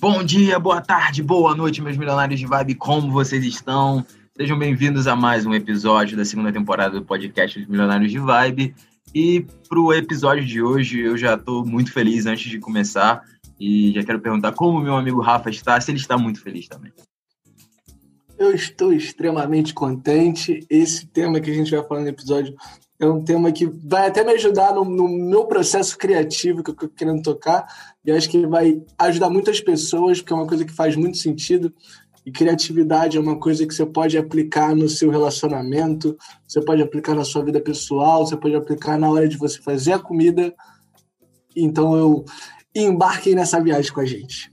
Bom dia, boa tarde, boa noite, meus milionários de vibe, como vocês estão? Sejam bem-vindos a mais um episódio da segunda temporada do podcast dos Milionários de Vibe. E para o episódio de hoje, eu já estou muito feliz antes de começar e já quero perguntar como meu amigo Rafa está, se ele está muito feliz também. Eu estou extremamente contente. Esse tema que a gente vai falar no episódio é um tema que vai até me ajudar no, no meu processo criativo que eu estou querendo tocar. E acho que vai ajudar muitas pessoas, porque é uma coisa que faz muito sentido. E criatividade é uma coisa que você pode aplicar no seu relacionamento, você pode aplicar na sua vida pessoal, você pode aplicar na hora de você fazer a comida. Então eu embarquem nessa viagem com a gente.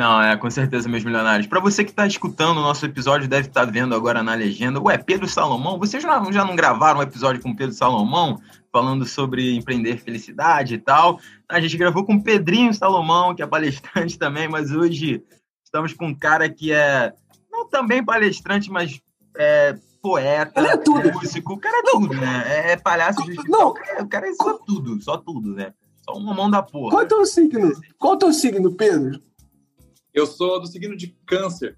Não, é com certeza, meus milionários. Para você que está escutando o nosso episódio, deve estar tá vendo agora na legenda. Ué, Pedro Salomão, vocês já, já não gravaram um episódio com Pedro Salomão, falando sobre empreender felicidade e tal? A gente gravou com Pedrinho Salomão, que é palestrante também, mas hoje estamos com um cara que é não também palestrante, mas é poeta, é tudo. músico, o cara é tudo, né? É, é palhaço de Não. O cara, o cara é só tudo, só tudo, né? Só uma mão da porra. Qual é o teu signo? Qual é o teu signo, Pedro? Eu sou do signo de câncer.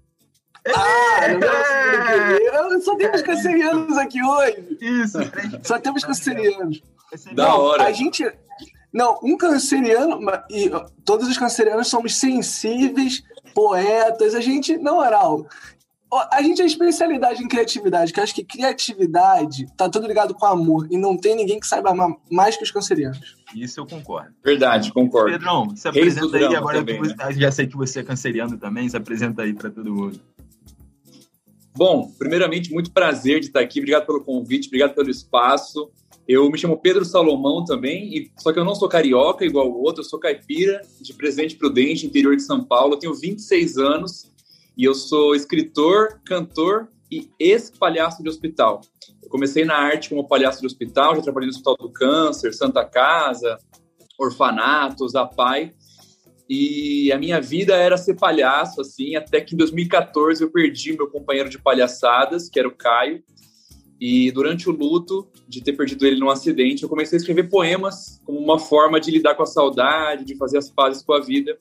Ah, não é. Só temos cancerianos aqui hoje. Isso, Só temos cancerianos. Da Não, hora. A gente. Não, um canceriano, e todos os cancerianos somos sensíveis, poetas, a gente, na moral, a gente é especialidade em criatividade, que eu acho que criatividade tá tudo ligado com amor, e não tem ninguém que saiba amar mais que os cancerianos. Isso eu concordo. Verdade, concordo. Pedrão, se apresenta aí agora também, que você, já sei que você é canceriano também, se apresenta aí para todo mundo. Bom, primeiramente, muito prazer de estar aqui. Obrigado pelo convite, obrigado pelo espaço. Eu me chamo Pedro Salomão também, e, só que eu não sou carioca igual o outro, eu sou caipira de Presidente Prudente, interior de São Paulo. Eu tenho 26 anos e eu sou escritor, cantor e ex-palhaço de hospital. Eu comecei na arte como palhaço de hospital, já trabalhei no Hospital do Câncer, Santa Casa, orfanatos, a pai. E a minha vida era ser palhaço, assim, até que em 2014 eu perdi meu companheiro de palhaçadas, que era o Caio. E durante o luto de ter perdido ele num acidente, eu comecei a escrever poemas como uma forma de lidar com a saudade, de fazer as pazes com a vida.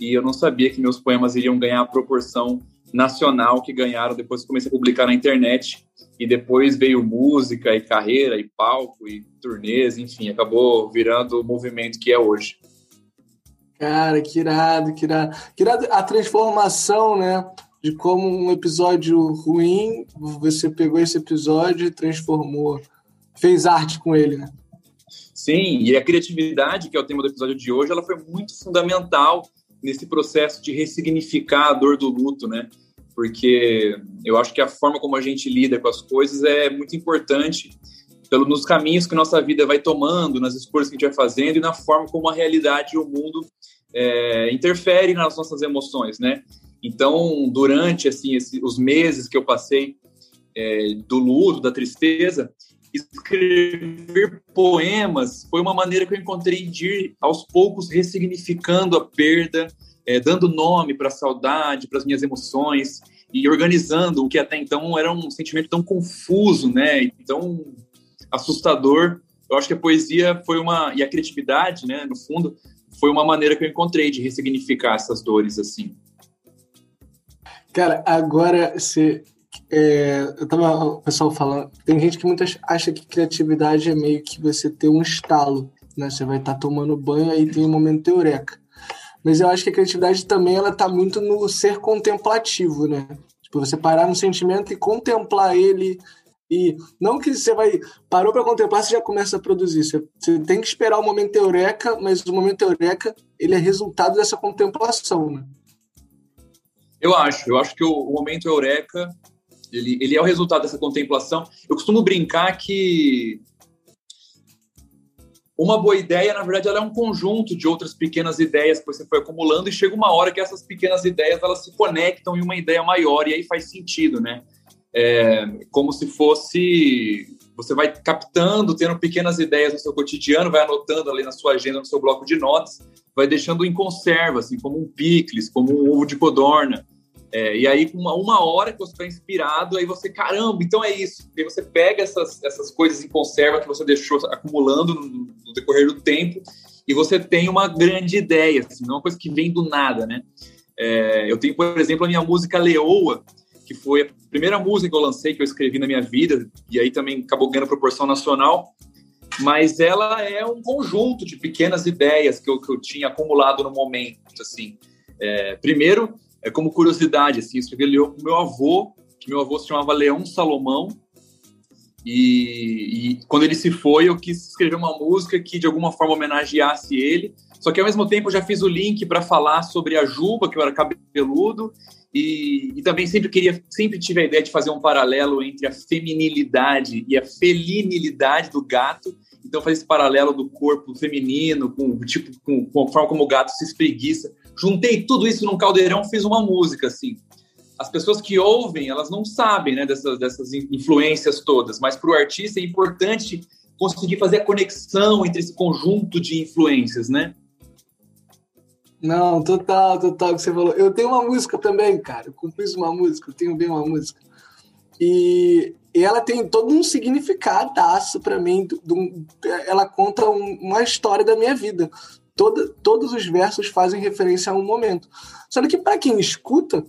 E eu não sabia que meus poemas iriam ganhar a proporção nacional que ganharam depois que comecei a publicar na internet. E depois veio música e carreira e palco e turnês, enfim, acabou virando o movimento que é hoje. Cara, que irado, que irado. Que irado a transformação, né? De como um episódio ruim, você pegou esse episódio e transformou, fez arte com ele, né? Sim, e a criatividade, que é o tema do episódio de hoje, ela foi muito fundamental nesse processo de ressignificar a dor do luto, né? Porque eu acho que a forma como a gente lida com as coisas é muito importante pelo, nos caminhos que nossa vida vai tomando, nas escolhas que a gente vai fazendo e na forma como a realidade e o mundo é, interferem nas nossas emoções, né? Então, durante assim esse, os meses que eu passei é, do luto, da tristeza, escrever poemas foi uma maneira que eu encontrei de ir aos poucos ressignificando a perda, é, dando nome para a saudade, para as minhas emoções e organizando o que até então era um sentimento tão confuso, né, e tão assustador. Eu acho que a poesia foi uma e a criatividade, né, no fundo, foi uma maneira que eu encontrei de ressignificar essas dores assim. Cara, agora você. É, eu tava o pessoal falando. Tem gente que muitas acha que criatividade é meio que você ter um estalo, né? Você vai estar tomando banho aí tem um momento eureka. Mas eu acho que a criatividade também ela tá muito no ser contemplativo, né? Tipo, você parar no sentimento e contemplar ele e não que você vai parou para contemplar você já começa a produzir. Você, você tem que esperar o momento eureka, mas o momento eureka ele é resultado dessa contemplação, né? Eu acho, eu acho que o, o momento eureka ele, ele é o resultado dessa contemplação. Eu costumo brincar que uma boa ideia, na verdade, ela é um conjunto de outras pequenas ideias que você foi acumulando e chega uma hora que essas pequenas ideias elas se conectam em uma ideia maior e aí faz sentido, né? É, como se fosse você vai captando, tendo pequenas ideias no seu cotidiano, vai anotando ali na sua agenda, no seu bloco de notas, vai deixando em conserva, assim, como um picles, como um ovo de codorna. É, e aí, uma, uma hora que você está inspirado, aí você, caramba, então é isso. E aí você pega essas, essas coisas em conserva que você deixou acumulando no, no decorrer do tempo e você tem uma grande ideia, assim, não é uma coisa que vem do nada, né? É, eu tenho, por exemplo, a minha música Leoa, que foi a primeira música que eu lancei, que eu escrevi na minha vida, e aí também acabou ganhando proporção nacional, mas ela é um conjunto de pequenas ideias que eu, que eu tinha acumulado no momento, assim. É, primeiro, é como curiosidade, assim, escrevi Leoa com meu avô, que meu avô se chamava Leão Salomão, e, e, quando ele se foi, eu quis escrever uma música que de alguma forma homenageasse ele. Só que ao mesmo tempo eu já fiz o link para falar sobre a Juba, que eu era cabeludo, e, e, também sempre queria, sempre tive a ideia de fazer um paralelo entre a feminilidade e a felinilidade do gato. Então fazer esse paralelo do corpo feminino com tipo com, com a forma como o gato se espreguiça. Juntei tudo isso num caldeirão, fiz uma música assim as pessoas que ouvem, elas não sabem né, dessas, dessas influências todas, mas para o artista é importante conseguir fazer a conexão entre esse conjunto de influências, né? Não, total, total, que você falou. Eu tenho uma música também, cara. Eu compus uma música, eu tenho bem uma música. E, ela tem todo um significadaço para mim. Do, do, ela conta um, uma história da minha vida. Toda, todos os versos fazem referência a um momento. Só que para quem escuta,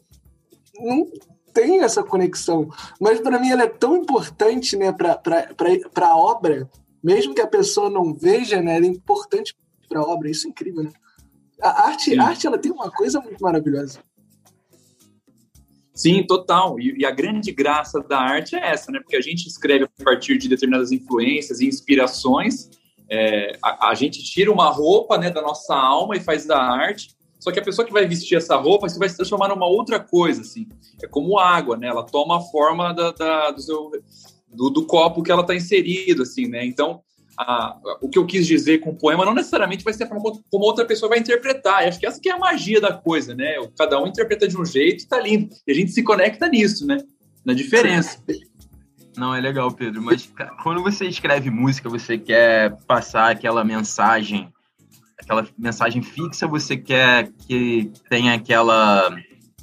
não tem essa conexão. Mas para mim ela é tão importante né, para a obra, mesmo que a pessoa não veja, né, ela é importante para a obra. Isso é incrível, né? A arte, a arte ela tem uma coisa muito maravilhosa. Sim, total. E, e, a grande graça da arte é essa, né? Porque a gente escreve a partir de determinadas influências e inspirações. É, a, a, gente tira uma roupa né, da nossa alma e faz da arte. Só que a pessoa que vai vestir essa roupa vai se transformar numa outra coisa, assim. É como água, né? Ela toma a forma da, da do, seu, do, do, copo que ela está inserido, assim, né? Então, a, o que eu quis dizer com o poema não necessariamente vai ser a forma como outra pessoa vai interpretar. Eu acho que essa que é a magia da coisa, né? Cada um interpreta de um jeito e tá lindo. E a gente se conecta nisso, né? Na diferença. Não, é legal, Pedro. Mas quando você escreve música, você quer passar aquela mensagem aquela mensagem fixa, você quer que tenha aquela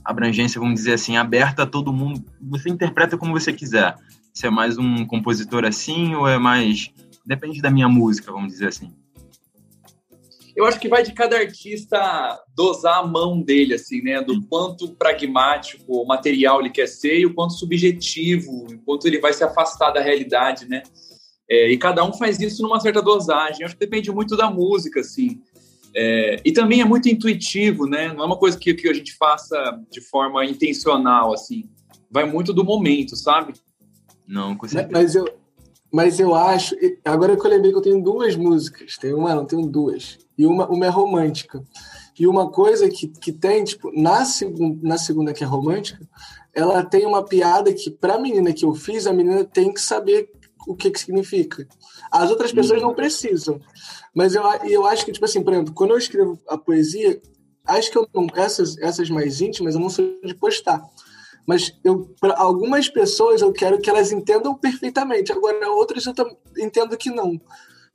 abrangência, vamos dizer assim, aberta a todo mundo. Você interpreta como você quiser. Você é mais um compositor assim ou é mais. Depende da minha música, vamos dizer assim. Eu acho que vai de cada artista dosar a mão dele, assim, né? Do quanto pragmático, o material ele quer ser e o quanto subjetivo, o quanto ele vai se afastar da realidade, né? É, e cada um faz isso numa certa dosagem. Eu acho que depende muito da música, assim. É, e também é muito intuitivo, né? Não é uma coisa que, que a gente faça de forma intencional, assim. Vai muito do momento, sabe? Não, com certeza. Mas eu, mas eu acho. Agora que eu lembrei que eu tenho duas músicas. Tem uma, não, tenho duas. E uma, uma é romântica. E uma coisa que, que tem, tipo, na, segun, na segunda, que é romântica, ela tem uma piada que, pra menina que eu fiz, a menina tem que saber o que, que significa. As outras pessoas não precisam. Mas eu, eu acho que, tipo assim, por exemplo, quando eu escrevo a poesia, acho que eu não. Essas, essas mais íntimas eu não sou de postar. Mas eu, para algumas pessoas eu quero que elas entendam perfeitamente. Agora, outras eu entendo que não.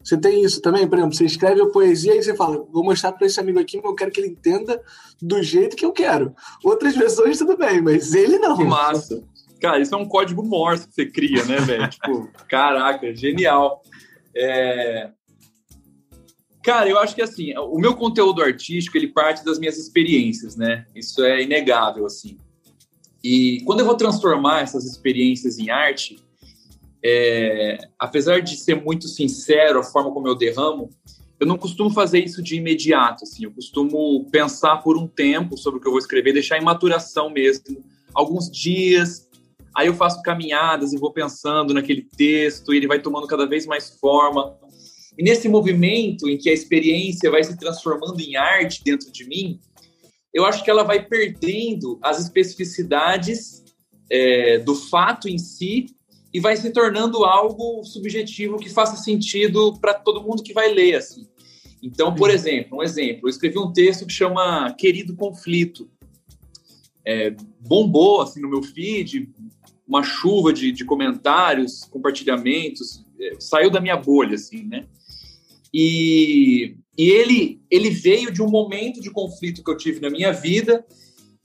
Você tem isso também? Por exemplo, você escreve a poesia e você fala, vou mostrar para esse amigo aqui, mas eu quero que ele entenda do jeito que eu quero. Outras pessoas, tudo bem, mas ele não. Que massa. Cara, isso é um código Morse que você cria, né, velho? tipo, caraca, genial. É... Cara, eu acho que assim, o meu conteúdo artístico, ele parte das minhas experiências, né? Isso é inegável, assim. E quando eu vou transformar essas experiências em arte, é... apesar de ser muito sincero a forma como eu derramo, eu não costumo fazer isso de imediato, assim. Eu costumo pensar por um tempo sobre o que eu vou escrever, deixar em maturação mesmo, alguns dias, Aí eu faço caminhadas e vou pensando naquele texto, e ele vai tomando cada vez mais forma. E nesse movimento em que a experiência vai se transformando em arte dentro de mim, eu acho que ela vai perdendo as especificidades é, do fato em si e vai se tornando algo subjetivo que faça sentido para todo mundo que vai ler assim. Então, por exemplo, um exemplo, eu escrevi um texto que chama Querido Conflito. É, bombou assim no meu feed, uma chuva de, de comentários, compartilhamentos, é, saiu da minha bolha, assim, né? E, e ele, ele veio de um momento de conflito que eu tive na minha vida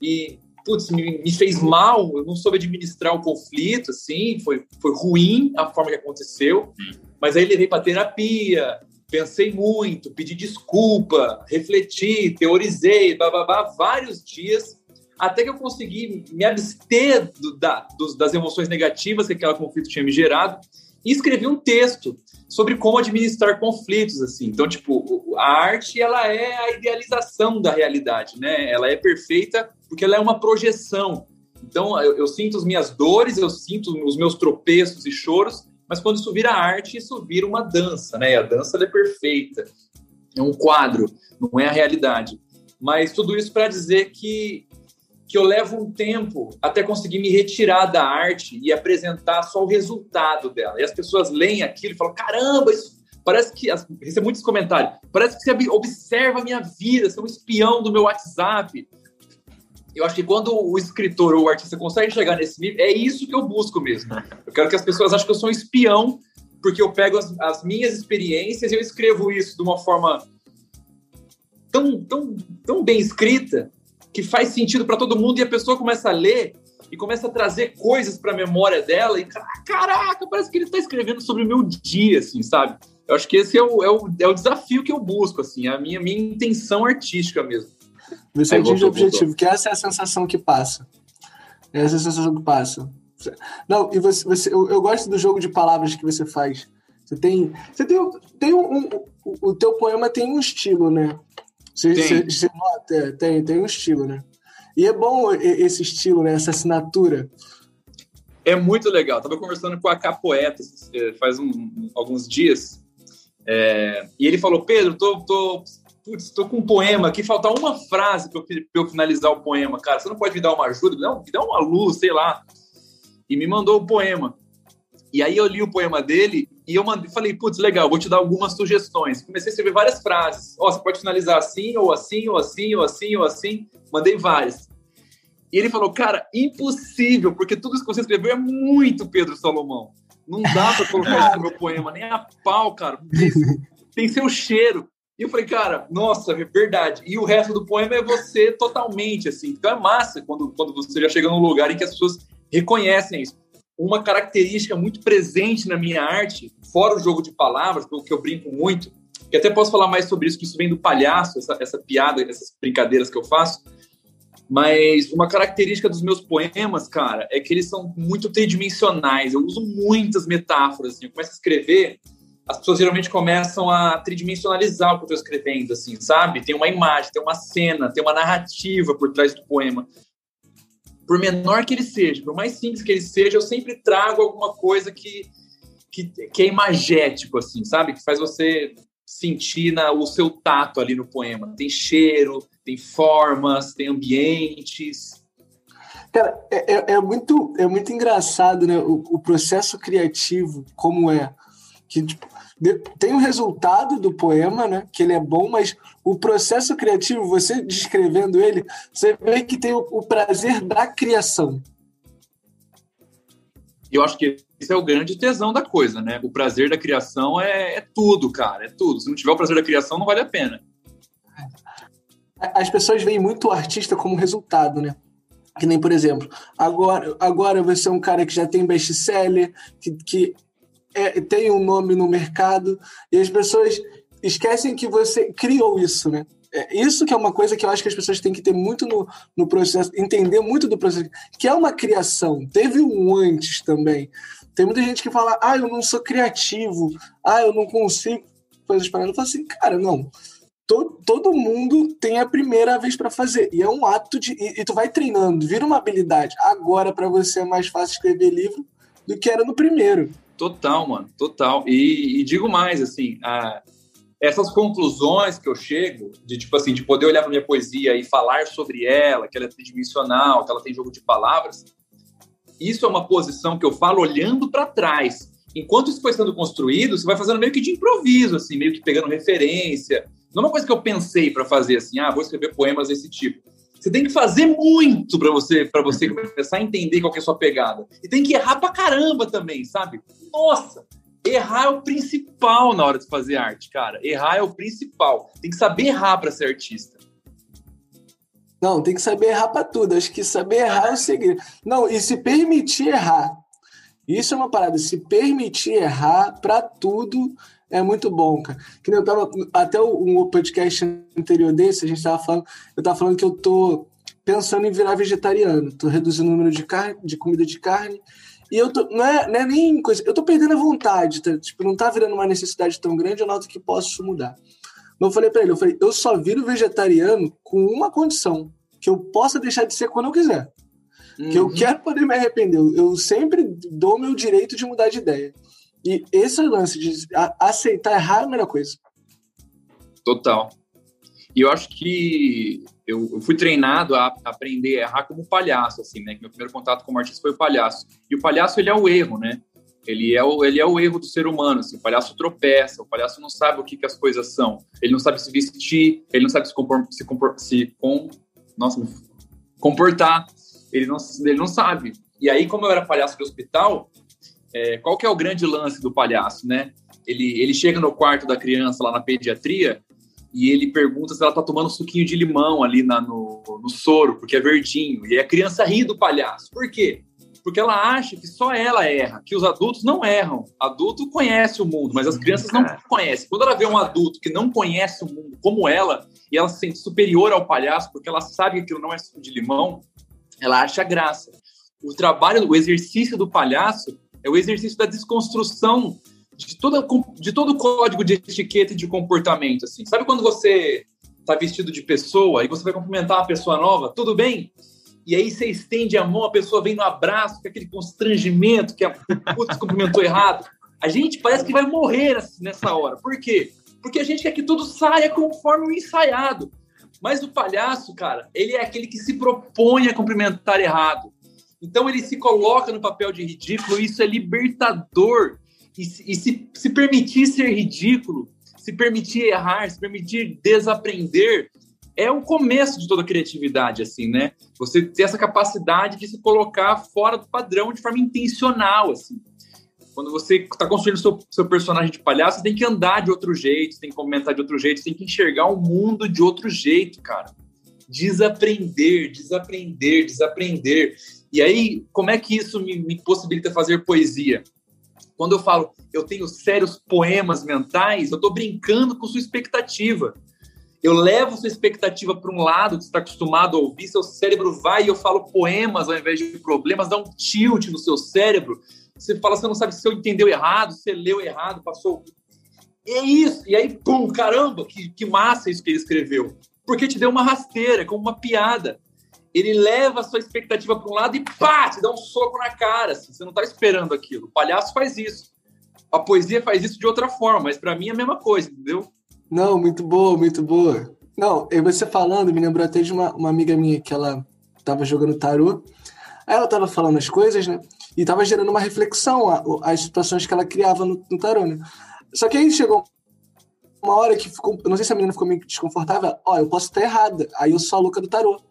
e, putz, me, me fez mal, eu não soube administrar o conflito, assim, foi, foi ruim a forma que aconteceu, mas aí levei para terapia, pensei muito, pedi desculpa, refleti, teorizei, bababá, vários dias, até que eu consegui me abster do, da, dos, das emoções negativas que aquele conflito tinha me gerado e escrevi um texto sobre como administrar conflitos, assim. Então, tipo, a arte, ela é a idealização da realidade, né? Ela é perfeita porque ela é uma projeção. Então, eu, eu sinto as minhas dores, eu sinto os meus tropeços e choros, mas quando isso vira arte, isso vira uma dança, né? E a dança é perfeita. É um quadro, não é a realidade. Mas tudo isso para dizer que que eu levo um tempo até conseguir me retirar da arte e apresentar só o resultado dela. E as pessoas leem aquilo e falam: caramba, isso parece que. Recebo muitos comentários. Parece que você observa a minha vida, você é um espião do meu WhatsApp. Eu acho que quando o escritor ou o artista consegue chegar nesse nível, é isso que eu busco mesmo. Eu quero que as pessoas achem que eu sou um espião, porque eu pego as, as minhas experiências e eu escrevo isso de uma forma tão, tão, tão bem escrita que faz sentido para todo mundo e a pessoa começa a ler e começa a trazer coisas para a memória dela e caraca, parece que ele está escrevendo sobre o meu dia, assim, sabe? Eu acho que esse é o, é o, é o desafio que eu busco, assim, a minha, minha intenção artística mesmo. Você Aí, atinge o objetivo, voltou. que essa é a sensação que passa. Essa é a sensação que passa. Não, e você, você eu, eu gosto do jogo de palavras que você faz. Você tem, você tem, tem um, um, o teu poema tem um estilo, né? Você, tem. Você, você nota, é, tem, tem um estilo, né? E é bom esse estilo, né? Essa assinatura. É muito legal. Tava conversando com a Capoeta é, faz um, alguns dias. É, e ele falou: Pedro, tô, tô, putz, tô com um poema aqui, falta uma frase para eu, eu, finalizar o poema. Cara, você não pode me dar uma ajuda? Não, me dá uma luz, sei lá. E me mandou o poema. E aí eu li o poema dele e eu mandei, falei, putz, legal, vou te dar algumas sugestões. Comecei a escrever várias frases. Ó, oh, você pode finalizar assim, ou assim, ou assim, ou assim, ou assim. Mandei várias. E ele falou, cara, impossível, porque tudo isso que você escreveu é muito Pedro Salomão. Não dá para colocar isso no meu poema, nem a pau, cara. Tem, tem seu cheiro. E eu falei, cara, nossa, é verdade. E o resto do poema é você totalmente, assim. Então é massa quando, quando você já chega num lugar em que as pessoas reconhecem isso uma característica muito presente na minha arte, fora o jogo de palavras, que eu brinco muito, que até posso falar mais sobre isso, que isso vem do palhaço, essa, essa piada, essas brincadeiras que eu faço. Mas uma característica dos meus poemas, cara, é que eles são muito tridimensionais. Eu uso muitas metáforas. Assim. Eu começo a escrever, as pessoas geralmente começam a tridimensionalizar o que eu estou escrevendo, assim, sabe? Tem uma imagem, tem uma cena, tem uma narrativa por trás do poema por menor que ele seja, por mais simples que ele seja, eu sempre trago alguma coisa que, que, que é imagético, assim, sabe? Que faz você sentir na, o seu tato ali no poema. Tem cheiro, tem formas, tem ambientes. Cara, é, é, é muito, é muito engraçado, né? O, o processo criativo, como é. Que, tipo, tem o resultado do poema, né? Que ele é bom, mas o processo criativo, você descrevendo ele, você vê que tem o, o prazer da criação. Eu acho que esse é o grande tesão da coisa, né? O prazer da criação é, é tudo, cara, é tudo. Se não tiver o prazer da criação, não vale a pena. As pessoas veem muito o artista como resultado, né? Que nem, por exemplo, agora, agora você é um cara que já tem best-seller, que, que é, tem um nome no mercado e as pessoas esquecem que você criou isso, né? É, isso que é uma coisa que eu acho que as pessoas têm que ter muito no, no processo, entender muito do processo, que é uma criação. Teve um antes também. Tem muita gente que fala, ah, eu não sou criativo, ah, eu não consigo fazer as paradas. Eu falo assim, cara, não. Todo, todo mundo tem a primeira vez para fazer. E é um ato de. E, e, tu vai treinando, vira uma habilidade. Agora, para você, é mais fácil escrever livro do que era no primeiro. Total, mano, total. E, e digo mais, assim, a, essas conclusões que eu chego, de tipo assim, de poder olhar para minha poesia e falar sobre ela, que ela é tridimensional, que ela tem jogo de palavras, isso é uma posição que eu falo olhando para trás. Enquanto isso foi sendo construído, você vai fazendo meio que de improviso, assim, meio que pegando referência. Não é uma coisa que eu pensei para fazer assim, ah, vou escrever poemas desse tipo. Você tem que fazer muito para você para você começar a entender qual é a sua pegada. E tem que errar pra caramba também, sabe? Nossa, errar é o principal na hora de fazer arte, cara. Errar é o principal. Tem que saber errar para ser artista. Não, tem que saber errar para tudo. Acho que saber errar é o segredo. Não, e se permitir errar. Isso é uma parada. Se permitir errar para tudo É muito bom, cara. Que eu tava. Até um podcast anterior desse, a gente tava falando. Eu tava falando que eu tô pensando em virar vegetariano. Tô reduzindo o número de carne, de comida de carne. E eu tô. Não é, não é nem coisa. Eu tô perdendo a vontade. Tá? Tipo, não tá virando uma necessidade tão grande, eu noto que posso mudar. Mas eu falei pra ele, eu falei, eu só viro vegetariano com uma condição. Que eu possa deixar de ser quando eu quiser. Uhum. Que eu uhum. quero poder me arrepender. Eu sempre dou meu direito de mudar de ideia. E esse lance de aceitar errar é a melhor coisa. Total. E eu acho que eu, fui treinado a aprender a errar como palhaço, assim, né? Meu primeiro contato com o artista foi o palhaço. E o palhaço, ele é o erro, né? Ele é o, ele é o erro do ser humano, assim. O palhaço tropeça, o palhaço não sabe o que, que as coisas são. Ele não sabe se vestir, ele não sabe se, compor, se, compor, se com, nossa, comportar. Ele não, ele não sabe. E aí, como eu era palhaço de hospital, é, qual que é o grande lance do palhaço, né? Ele, ele chega no quarto da criança lá na pediatria e ele pergunta se ela tá tomando suquinho de limão ali na, no, no soro, porque é verdinho. E a criança ri do palhaço. Por quê? Porque ela acha que só ela erra, que os adultos não erram. Adulto conhece o mundo, mas as crianças não conhecem. Quando ela vê um adulto que não conhece o mundo como ela, e ela se sente superior ao palhaço, porque ela sabe que aquilo não é suco de limão, ela acha graça. O trabalho, o exercício do palhaço é o exercício da desconstrução de, toda, de todo o código de etiqueta e de comportamento. Assim. Sabe quando você está vestido de pessoa e você vai cumprimentar uma pessoa nova? Tudo bem? E aí você estende a mão, a pessoa vem no abraço, com aquele constrangimento que a putz, cumprimentou errado. A gente parece que vai morrer nessa hora. Por quê? Porque a gente quer que tudo saia conforme o ensaiado. Mas o palhaço, cara, ele é aquele que se propõe a cumprimentar errado. Então ele se coloca no papel de ridículo e isso é libertador. E, e se, se permitir ser ridículo, se permitir errar, se permitir desaprender, é o começo de toda a criatividade, assim, né? Você ter essa capacidade de se colocar fora do padrão de forma intencional, assim. Quando você está construindo seu, seu personagem de palhaço, você tem que andar de outro jeito, você tem que comentar de outro jeito, você tem que enxergar o mundo de outro jeito, cara. Desaprender, desaprender, desaprender. E aí, como é que isso me, me possibilita fazer poesia? Quando eu falo, eu tenho sérios poemas mentais, eu estou brincando com sua expectativa. Eu levo sua expectativa para um lado que você está acostumado a ouvir, seu cérebro vai e eu falo poemas ao invés de problemas, dá um tilt no seu cérebro. Você fala, você não sabe se eu entendeu errado, se leu errado, passou. E é isso. E aí, pum, caramba, que, que massa isso que ele escreveu. Porque te deu uma rasteira, como uma piada ele leva a sua expectativa para um lado e pá, te dá um soco na cara. Assim, você não está esperando aquilo. O palhaço faz isso. A poesia faz isso de outra forma, mas para mim é a mesma coisa, entendeu? Não, muito boa, muito boa. Não, e você falando, me lembrou até de uma, uma amiga minha que ela estava jogando tarô. Aí ela estava falando as coisas, né? E estava gerando uma reflexão as situações que ela criava no, no tarô, né? Só que aí chegou uma hora que ficou. Não sei se a menina ficou meio desconfortável. Ó, eu posso estar errada. Aí eu sou a louca do tarô.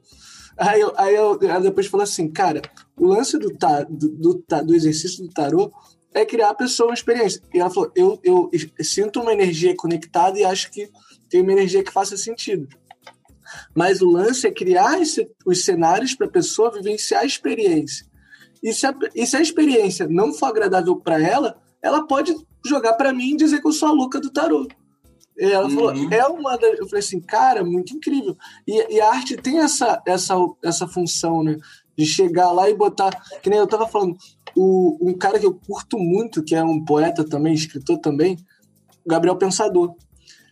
Aí, aí eu, ela depois falou assim, cara, o lance do, do, do, do, exercício do tarô é criar a pessoa uma experiência. E ela falou, eu, eu, sinto uma energia conectada e acho que tem uma energia que faça sentido. Mas o lance é criar esse, os cenários para a pessoa vivenciar a experiência. E se a, e se a experiência não for agradável para ela, ela pode jogar para mim e dizer que eu sou a louca do tarô. E ela uhum. falou, é uma da... Eu falei assim, cara, muito incrível. E, e, a arte tem essa, essa, essa função, né? De chegar lá e botar. Que nem eu tava falando, o, um cara que eu curto muito, que é um poeta também, escritor também, Gabriel Pensador.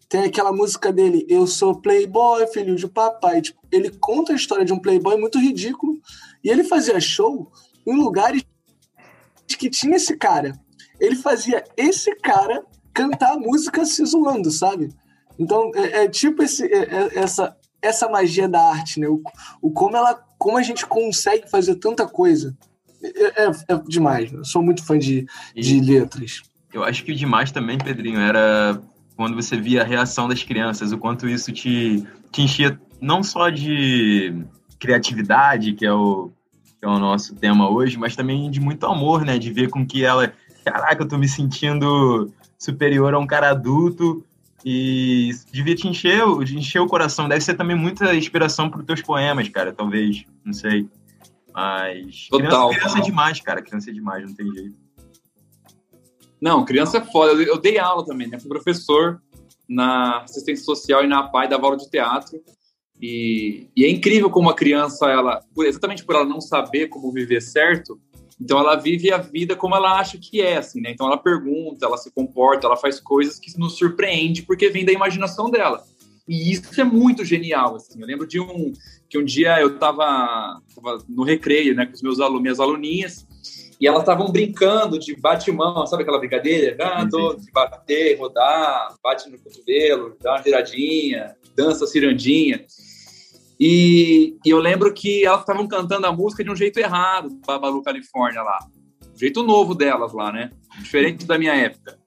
Tem aquela música dele, Eu sou playboy, filho de papai. Tipo, ele conta a história de um playboy muito ridículo. E ele fazia show em lugares que tinha esse cara. Ele fazia esse cara cantar a música se zoando, sabe? Então, é, é tipo esse, é, é, essa, essa magia da arte, né? O, o, como, ela, como a gente consegue fazer tanta coisa. É, é, é demais, né? Eu sou muito fã de, de letras. Eu acho que o demais também, Pedrinho, era quando você via a reação das crianças, o quanto isso te, te enchia não só de criatividade, que é, o, que é o nosso tema hoje, mas também de muito amor, né? De ver com que ela. Caraca, eu tô me sentindo superior a um cara adulto e devia te encher, encher o coração. Deve ser também muita inspiração para os teus poemas, cara, talvez, não sei. Mas Total. Criança, criança é demais, cara, criança é demais, não tem jeito. Não, criança é foda. Eu, eu dei aula também, né? Fui professor na assistência social e na PAI, dava aula de teatro. E, e, é incrível como a criança, ela, exatamente por ela não saber como viver certo, então ela vive a vida como ela acha que é, assim, né? Então ela pergunta, ela se comporta, ela faz coisas que nos surpreende porque vem da imaginação dela. E isso é muito genial, assim. Eu lembro de um que um dia eu estava no recreio, né, com os meus alunos, minhas aluninhas, e elas estavam brincando de bate-mão, sabe aquela brincadeira? Ah, tô, de bater, rodar, bate no cotovelo, dá uma giradinha, dança cirandinha. E, e eu lembro que elas estavam cantando a música de um jeito errado, Babalu Califórnia lá. Um jeito novo delas lá, né? Diferente da minha época.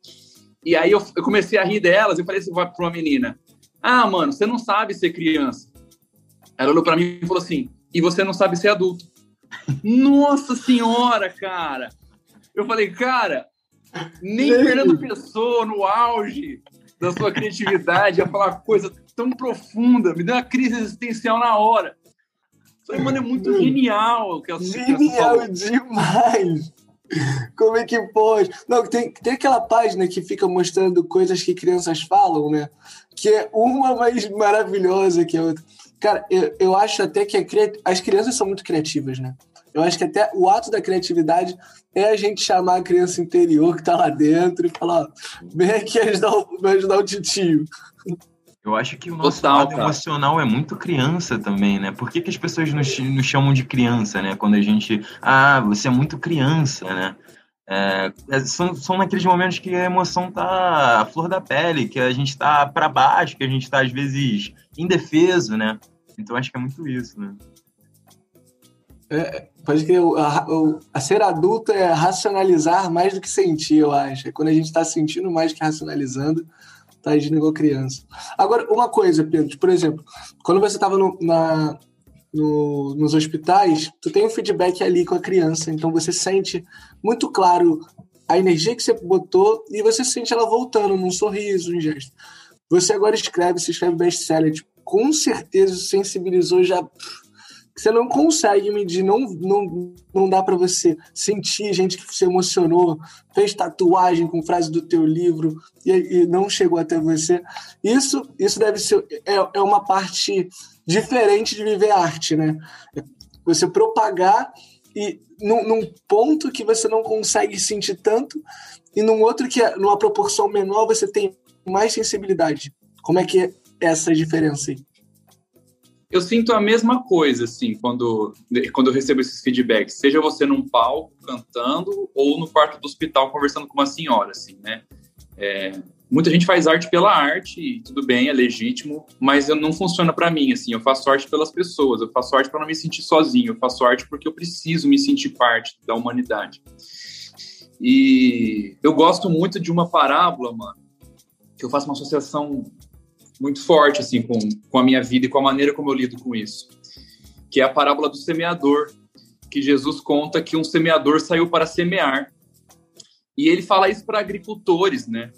E aí eu, eu comecei a rir delas e falei assim para uma menina: Ah, mano, você não sabe ser criança. Ela olhou para mim e falou assim: E você não sabe ser adulto. Nossa senhora, cara! Eu falei, cara, nem Fernando Pessoa, no auge da sua criatividade, ia falar coisa tão profunda, me deu uma crise existencial na hora. Falei, mano, é muito genial o que Genial demais! Como é que pode? Não, tem, tem aquela página que fica mostrando coisas que crianças falam, né? Que é uma mais maravilhosa que a outra. Cara, eu, eu acho até que as crianças são muito criativas, né? Eu acho que até o ato da criatividade é a gente chamar a criança interior que tá lá dentro e falar: ó, vem aqui ajudar, me ajudar o titio. Eu acho que o nosso Total, lado cara. emocional é muito criança também, né? Por que, que as pessoas nos, nos, chamam de criança, né? Quando a gente. Ah, você é muito criança, né? É, é são, são naqueles momentos que a emoção tá à flor da pele, que a gente tá para baixo, que a gente tá, às vezes, indefeso, né? Então acho que é muito isso, né? É, pode que a, a, ser adulto é racionalizar mais do que sentir, eu acho. É quando a gente está sentindo mais que racionalizando, tá agindo igual criança. Agora, uma coisa, Pedro, por exemplo, quando você estava no, no, nos hospitais, tu tem um feedback ali com a criança, então você sente muito claro a energia que você botou e você sente ela voltando num sorriso, um gesto. Você agora escreve, você escreve best-seller, tipo, com certeza sensibilizou já você não consegue medir, não, não, não dá para você sentir gente que se emocionou, fez tatuagem com frase do teu livro e, e não chegou até você. Isso, isso deve ser é, é uma parte diferente de viver arte, né? Você propagar e num, num, ponto que você não consegue sentir tanto e num outro que é numa proporção menor você tem mais sensibilidade. Como é que é essa diferença aí? Eu sinto a mesma coisa, assim, quando, quando eu recebo esses feedbacks. Seja você num palco cantando ou no quarto do hospital conversando com uma senhora, assim, né? É, muita gente faz arte pela arte, e tudo bem, é legítimo, mas não funciona para mim, assim. Eu faço arte pelas pessoas, eu faço arte para não me sentir sozinho, eu faço arte porque eu preciso me sentir parte da humanidade. E eu gosto muito de uma parábola, mano, que eu faço uma associação muito forte assim com, com a minha vida e com a maneira como eu lido com isso, que é a parábola do semeador, que Jesus conta que um semeador saiu para semear. E ele fala isso para agricultores, né?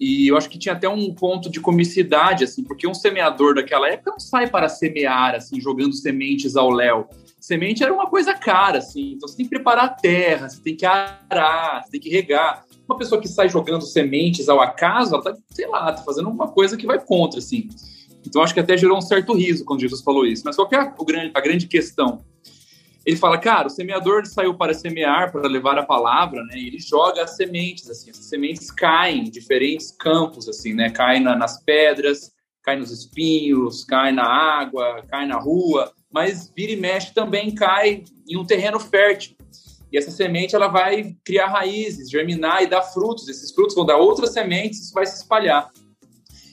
E eu acho que tinha até um ponto de comicidade, assim, porque um semeador daquela época não sai para semear, assim, jogando sementes ao léu. Semente era uma coisa cara, assim, então você tem que preparar a terra, você tem que arar, você tem que regar uma pessoa que sai jogando sementes ao acaso, ela tá, sei lá, tá fazendo uma coisa que vai contra, assim. Então acho que até gerou um certo riso quando Jesus falou isso. Mas qual é a, grande, a grande questão? Ele fala, cara, o semeador saiu para semear, para levar a palavra, né? E ele joga as sementes, assim, as sementes caem em diferentes campos, assim, né? Caem na, nas pedras, caem nos espinhos, caem na água, caem na rua, mas vira e mexe também cai em um terreno fértil. E essa semente ela vai criar raízes, germinar e dar frutos. Esses frutos vão dar outras sementes, isso vai se espalhar.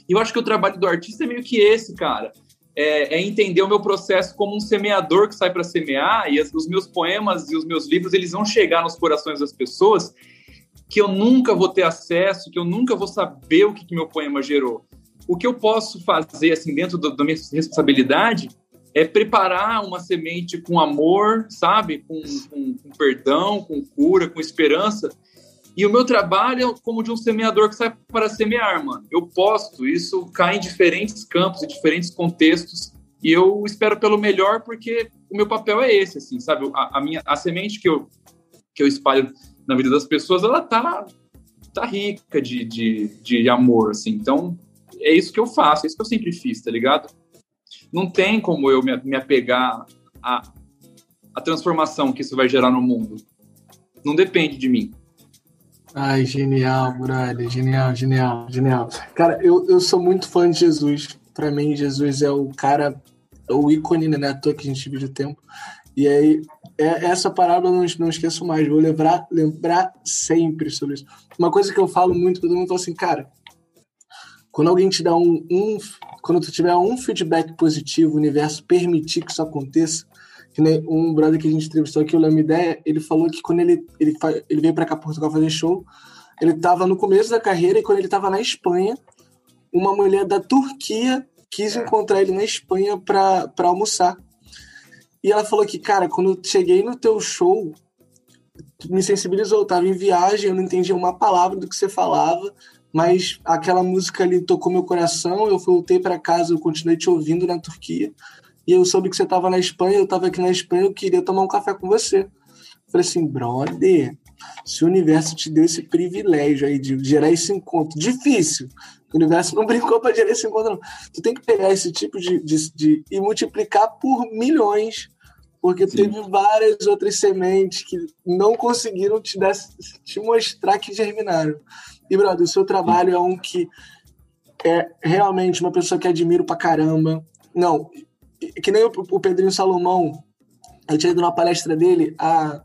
E eu acho que o trabalho do artista é meio que esse, cara. É, é entender o meu processo como um semeador que sai para semear e as, os meus poemas e os meus livros eles vão chegar nos corações das pessoas que eu nunca vou ter acesso, que eu nunca vou saber o que, que meu poema gerou. O que eu posso fazer assim dentro do, da minha responsabilidade é preparar uma semente com amor, sabe? Com, com, com, perdão, com cura, com esperança. E o meu trabalho é como de um semeador que sai para semear, mano. Eu posto, isso cai em diferentes campos, em diferentes contextos, e eu espero pelo melhor porque o meu papel é esse, assim, sabe? A, a minha, a semente que eu, que eu espalho na vida das pessoas, ela tá tá rica de, de, de amor, assim. Então, é isso que eu faço, é isso que eu sempre fiz, tá ligado? Não tem como eu me, me apegar à, à transformação que isso vai gerar no mundo. Não depende de mim. Ai, genial, brother. Genial, genial, genial. Cara, eu, eu sou muito fã de Jesus. Para mim, Jesus é o cara, o ícone, né? À toa que a gente vive o tempo. E aí, é, essa parábola eu não, não esqueço mais. Vou lembrar, lembrar sempre sobre isso. Uma coisa que eu falo muito, todo mundo fala assim, cara, quando alguém te dá um, um quando tu tiver um feedback positivo, o universo permitir que isso aconteça, que nem um brother que a gente entrevistou aqui, o Léo Ideia, ele falou que quando ele, ele, ele veio para cá Portugal fazer show, ele estava no começo da carreira e quando ele estava na Espanha, uma mulher da Turquia quis encontrar ele na Espanha para almoçar. E ela falou que, cara, quando eu cheguei no teu show, me sensibilizou. Eu tava em viagem, eu não entendia uma palavra do que você falava, mas aquela música ali tocou meu coração. Eu voltei para casa, eu continuei te ouvindo na Turquia. E eu soube que você tava na Espanha, eu tava aqui na Espanha, eu queria tomar um café com você. Eu falei assim, brother, se o universo te deu esse privilégio aí de gerar esse encontro, difícil, o universo não brincou para gerar esse encontro, não. Tu tem que pegar esse tipo de, de, de e multiplicar por milhões, porque Sim. teve várias outras sementes que não conseguiram te, dar, te mostrar que germinaram. E, brother, o seu trabalho é um que é realmente uma pessoa que admiro pra caramba. Não, que nem o, o Pedrinho Salomão, eu tinha ido numa palestra dele há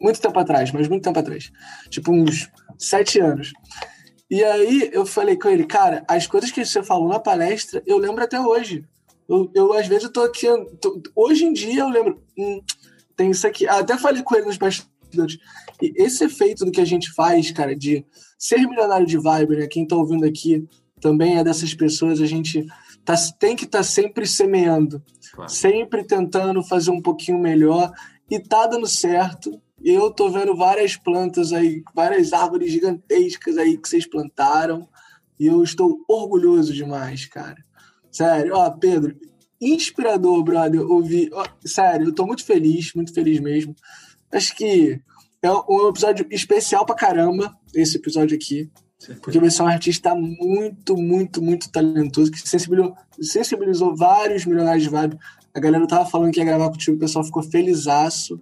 muito tempo atrás, mas muito tempo atrás. Tipo, uns sete anos. E aí eu falei com ele, cara, as coisas que você falou na palestra, eu lembro até hoje. Eu, eu às vezes, eu tô aqui. Tô, hoje em dia eu lembro. Hum, tem isso aqui. Até falei com ele nos bastidores. E esse efeito do que a gente faz, cara, de ser milionário de vibe, né? Quem tá ouvindo aqui também é dessas pessoas. A gente tá, tem que estar tá sempre semeando, claro. sempre tentando fazer um pouquinho melhor. E tá dando certo eu tô vendo várias plantas aí, várias árvores gigantescas aí que vocês plantaram. E eu estou orgulhoso demais, cara. Sério, ó, Pedro, inspirador, brother, ouvir. Ó, sério, eu tô muito feliz, muito feliz mesmo. Acho que é um episódio especial pra caramba, esse episódio aqui. Porque você é um artista muito, muito, muito talentoso, que sensibilizou, sensibilizou vários milionários de vibe. A galera tava falando que ia gravar contigo, o pessoal ficou felizaço.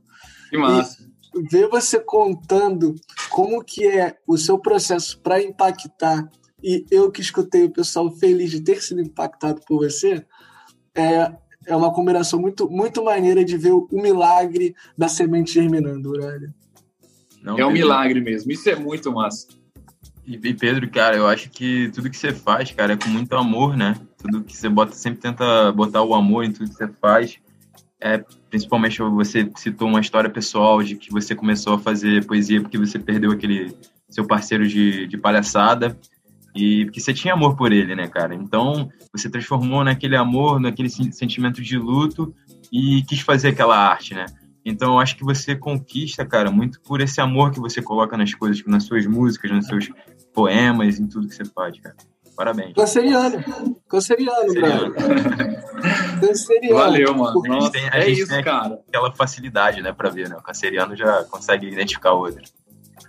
Que massa. E ver você contando como que é o seu processo para impactar e eu que escutei o pessoal feliz de ter sido impactado por você, é, é uma combinação muito, muito maneira de ver o milagre da semente germinando, Aurélio. Não, é um milagre mesmo, isso é muito massa. E, e, Pedro, cara, eu acho que tudo que você faz, cara, é com muito amor, né? Tudo que você bota, sempre tenta botar o amor em tudo que você faz é, principalmente você citou uma história pessoal de que você começou a fazer poesia porque você perdeu aquele seu parceiro de, de palhaçada e que você tinha amor por ele, né, cara? Então, você transformou naquele amor, naquele sentimento de luto e quis fazer aquela arte, né? Então, eu acho que você conquista, cara, muito por esse amor que você coloca nas coisas, nas suas músicas, nos seus poemas, em tudo que você faz, cara. Parabéns. Canceriano. Canceriano, Canceriano. Canceriano. Valeu, mano. Nossa, tem, é isso, cara. Aquela facilidade, né, pra ver, né? O canceriano já consegue identificar o outro.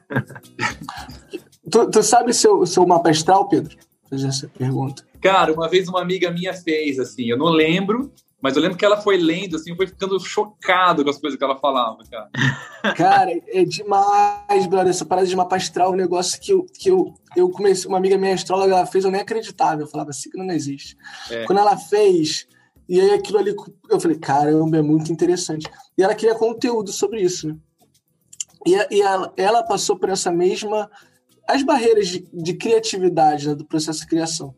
tu, tu sabe seu, seu mapa astral, Pedro? Fazer essa pergunta. Cara, uma vez uma amiga minha fez, assim, eu não lembro, mas eu lembro que ela foi lendo, assim, foi ficando chocado com as coisas que ela falava, cara. Cara, é demais, brother. Essa parada de mapa astral um negócio que eu, que eu, eu comecei. Uma amiga minha astróloga ela fez, eu nem acreditava. Eu falava assim que não existe. É. Quando ela fez, e aí aquilo ali, eu falei, caramba, é muito interessante. E ela queria conteúdo sobre isso, né? E, e ela, ela passou por essa mesma. As barreiras de, de criatividade né, do processo de criação.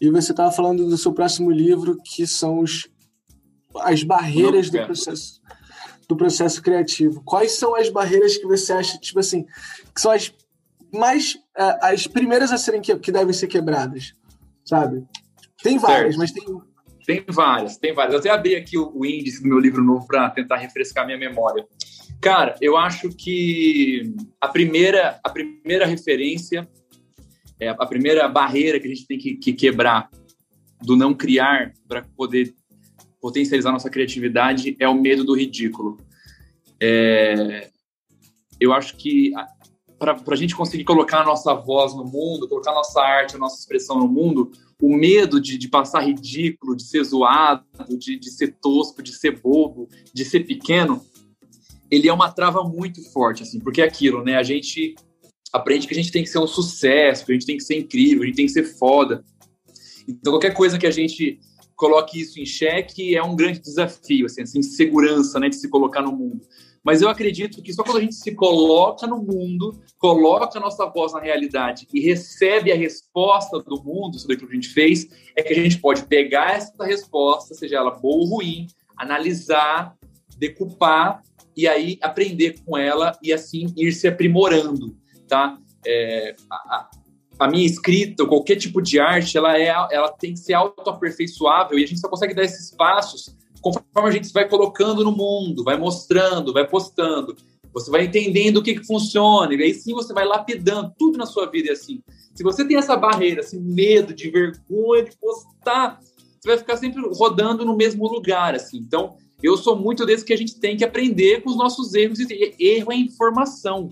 E você estava falando do seu próximo livro, que são os as barreiras do processo do processo criativo. Quais são as barreiras que você acha, tipo assim, que são as mais uh, as primeiras a serem que, que devem ser quebradas, sabe? Tem várias, certo. mas tem tem várias, tem várias. Eu até abri aqui o, o índice do meu livro novo para tentar refrescar minha memória. Cara, eu acho que a primeira a primeira referência é a primeira barreira que a gente tem que, que quebrar do não criar para poder potencializar nossa criatividade é o medo do ridículo. É, eu acho que para a gente conseguir colocar a nossa voz no mundo, colocar a nossa arte, a nossa expressão no mundo, o medo de, de passar ridículo, de ser zoado, de, de ser tosco, de ser bobo, de ser pequeno, ele é uma trava muito forte, assim, porque é aquilo, né? A gente aprende que a gente tem que ser um sucesso, que a gente tem que ser incrível, a gente tem que ser foda. Então, qualquer coisa que a gente coloque isso em xeque é um grande desafio, assim, essa insegurança, né, de se colocar no mundo. Mas eu acredito que só quando a gente se coloca no mundo, coloca a nossa voz na realidade e recebe a resposta do mundo sobre aquilo que a gente fez, é que a gente pode pegar essa resposta, seja ela boa ou ruim, analisar, decupar e aí aprender com ela e assim ir se aprimorando, tá? É, a, a minha escrita, qualquer tipo de arte, ela, é, ela tem que ser autoaperfeiçoável e a gente só consegue dar esses passos conforme a gente vai colocando no mundo, vai mostrando, vai postando, você vai entendendo o que, que funciona, e aí sim você vai lapidando tudo na sua vida. E assim, se você tem essa barreira, esse medo de vergonha de postar, você vai ficar sempre rodando no mesmo lugar. assim. Então, eu sou muito desse que a gente tem que aprender com os nossos erros, e erro é informação.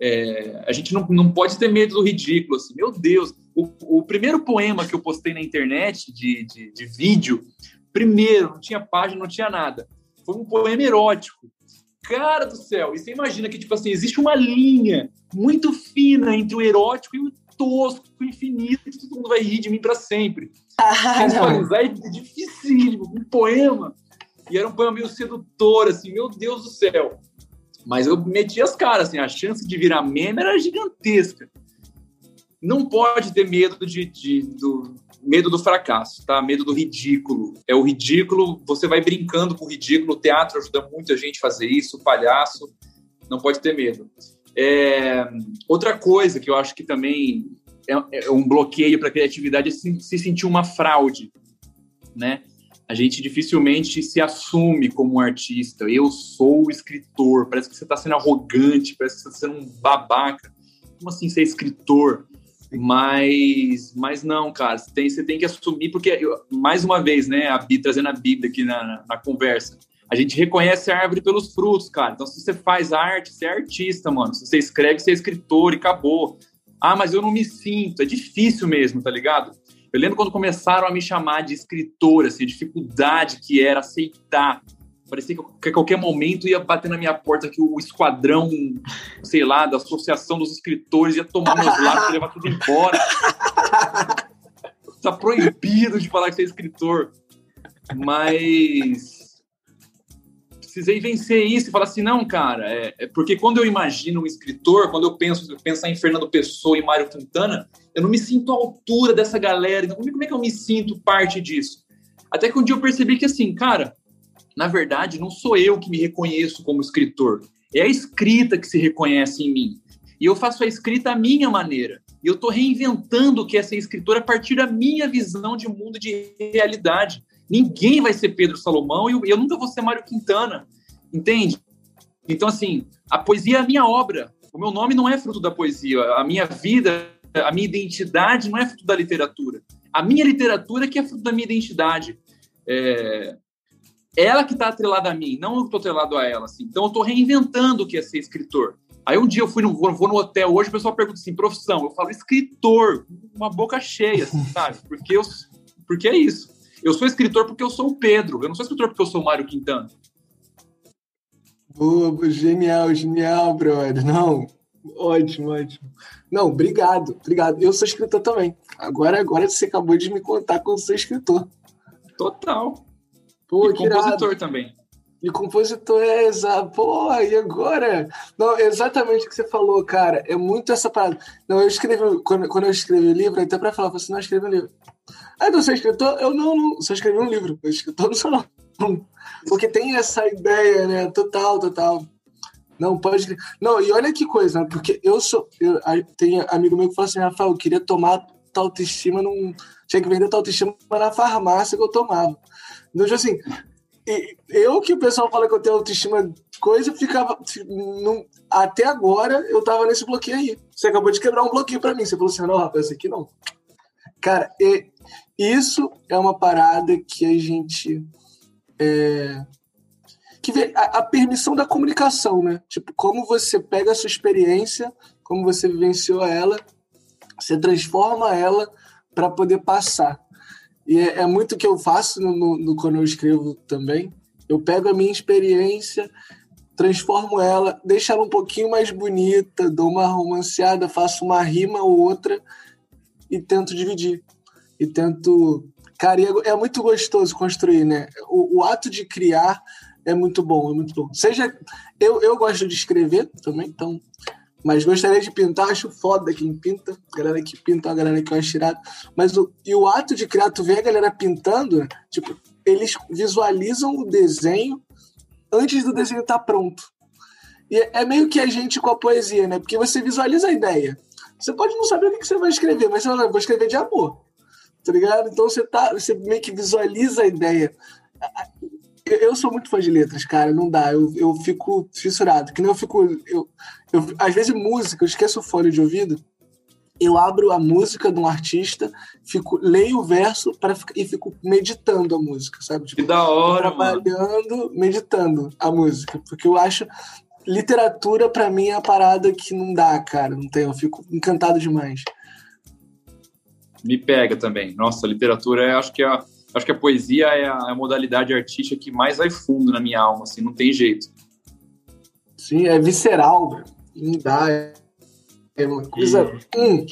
É, a gente não, não pode ter medo do ridículo. Assim. Meu Deus, o, o primeiro poema que eu postei na internet de, de, de vídeo Primeiro, não tinha página, não tinha nada. Foi um poema erótico. Cara do céu, e você imagina que, tipo assim, existe uma linha muito fina entre o erótico e o tosco, o infinito, que todo mundo vai rir de mim para sempre. Ah, é dificílimo, um poema. E era um poema meio sedutor, assim, meu Deus do céu. Mas eu meti as caras, assim, a chance de virar meme era gigantesca. Não pode ter medo de, de do, medo do fracasso, tá? Medo do ridículo. É o ridículo, você vai brincando com o ridículo, o teatro ajuda muita gente a fazer isso, o palhaço, não pode ter medo. É, outra coisa que eu acho que também é, é um bloqueio para a criatividade é se, se sentir uma fraude, né? A gente dificilmente se assume como um artista. Eu sou escritor. Parece que você está sendo arrogante, parece que você está sendo um babaca. Como assim ser escritor? Mas, mas não, cara, você tem, você tem que assumir, porque, mais uma vez, né, a trazendo a Bíblia aqui na, na, na, conversa, a gente reconhece a árvore pelos frutos, cara. Então, se você faz arte, você é artista, mano. Se você escreve, você é escritor e acabou. Ah, mas eu não me sinto. É difícil mesmo, tá ligado? Eu lembro quando começaram a me chamar de escritor, assim, a dificuldade que era aceitar Parecia que a qualquer momento ia bater na minha porta que o esquadrão, sei lá, da Associação dos Escritores ia tomar meus lápis e levar tudo embora. tá proibido de falar que você é escritor. Mas precisei vencer isso e falar assim, não, cara, é, é, porque quando eu imagino um escritor, quando eu penso pensar em Fernando Pessoa e Mário Quintana, eu não me sinto à altura dessa galera. Então, como é que eu me sinto parte disso? Até que um dia eu percebi que assim, cara, na verdade, não sou eu que me reconheço como escritor, é a escrita que se reconhece em mim. E eu faço a escrita à minha maneira. E eu estou reinventando o que é ser escritor a partir da minha visão de mundo de realidade. Ninguém vai ser Pedro Salomão e eu, nunca vou ser Mário Quintana, entende? Então, assim, a poesia é a minha obra. O meu nome não é fruto da poesia. A minha vida, a minha identidade não é fruto da literatura. A minha literatura que é fruto da minha identidade. É, ela que está atrelada a mim, não eu estou atrelado a ela. Assim. Então eu estou reinventando o que é ser escritor. Aí um dia eu fui no, vou no hotel hoje, o pessoal pergunta assim, profissão. Eu falo escritor, uma boca cheia, assim, sabe? Porque, eu, porque é isso. Eu sou escritor porque eu sou o Pedro. Eu não sou escritor porque eu sou o Mário Quintana. Boa, genial, genial, brother. Não, ótimo, ótimo. Não, obrigado, obrigado. Eu sou escritor também. Agora, agora você acabou de me contar que eu sou escritor. Total. Pô, e compositor irado. também. E compositor é exato. Pô, e agora? Não, exatamente o que você falou, cara. É muito essa parada. Não, eu escrevi, quando, quando eu escrevi o livro, até pra falar, você não escreve um livro. Ah, então você é escritor? Eu não, não. Só escrevi um livro. Eu escritor não sou, não. Porque tem essa ideia, né? Total, total. Não, pode. Não, e olha que coisa, né? porque eu sou. Eu, tem amigo meu que fala assim, Rafael, eu queria tomar tua autoestima num. Tinha que vender tua autoestima na farmácia que eu tomava. Então, tipo assim, eu que o pessoal fala que eu tenho autoestima coisa, ficava. Não, até agora eu tava nesse bloqueio aí. Você acabou de quebrar um bloqueio para mim. Você falou assim: não, rapaz, esse aqui não. Cara, isso é uma parada que a gente. É, que vem a, a, permissão da comunicação, né? Tipo, como você pega a sua experiência, como você vivenciou ela, você transforma ela para poder passar. E é, é muito o que eu faço no, no, no, quando eu escrevo também. Eu pego a minha experiência, transformo ela, deixo ela um pouquinho mais bonita, dou uma romanceada, faço uma rima ou outra e tento dividir. E tento. Cara, é, é muito gostoso construir, né? O, o ato de criar é muito bom, é muito bom. Seja. Eu, eu gosto de escrever também, então. Mas gostaria de pintar, acho foda quem pinta. A galera que pinta, a galera que acho tirado. Mas o, e o ato de criar, tu vê a galera pintando, tipo, eles visualizam o desenho antes do desenho estar tá pronto. E é, é meio que a gente com a poesia, né? Porque você visualiza a ideia. Você pode não saber o que você vai escrever, mas você fala, vou escrever de amor. Tá ligado? Então você, tá, você meio que visualiza a ideia. Eu sou muito fã de letras, cara, não dá. Eu, eu fico fissurado. Que nem eu fico. Eu, eu, às vezes, música, eu esqueço o fone de ouvido. Eu abro a música de um artista, fico, leio o verso pra, e fico meditando a música, sabe? Tipo, que da hora, Trabalhando, mano. meditando a música. Porque eu acho. Literatura, para mim, é a parada que não dá, cara. Não tem. Eu fico encantado demais. Me pega também. Nossa, literatura, é, acho que é a acho que a poesia é a, é a, modalidade artística que mais vai fundo na minha alma, assim, não tem jeito. Sim, é visceral, velho. Não dá. É, é uma coisa. E... Hum.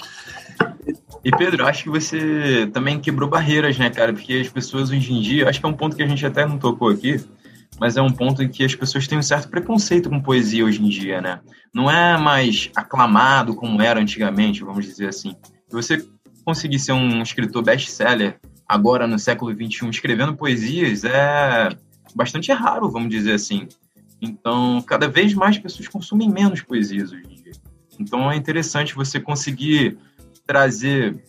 E Pedro, acho que você também quebrou barreiras, né, cara? Porque as pessoas hoje em dia, acho que é um ponto que a gente até não tocou aqui, mas é um ponto em que as pessoas têm um certo preconceito com poesia hoje em dia, né? Não é mais aclamado como era antigamente, vamos dizer assim. Você conseguir ser um escritor best-seller agora no século XXI escrevendo poesias é bastante raro, vamos dizer assim. Então, cada vez mais pessoas consumem menos poesias hoje em dia. Então, é interessante você conseguir trazer,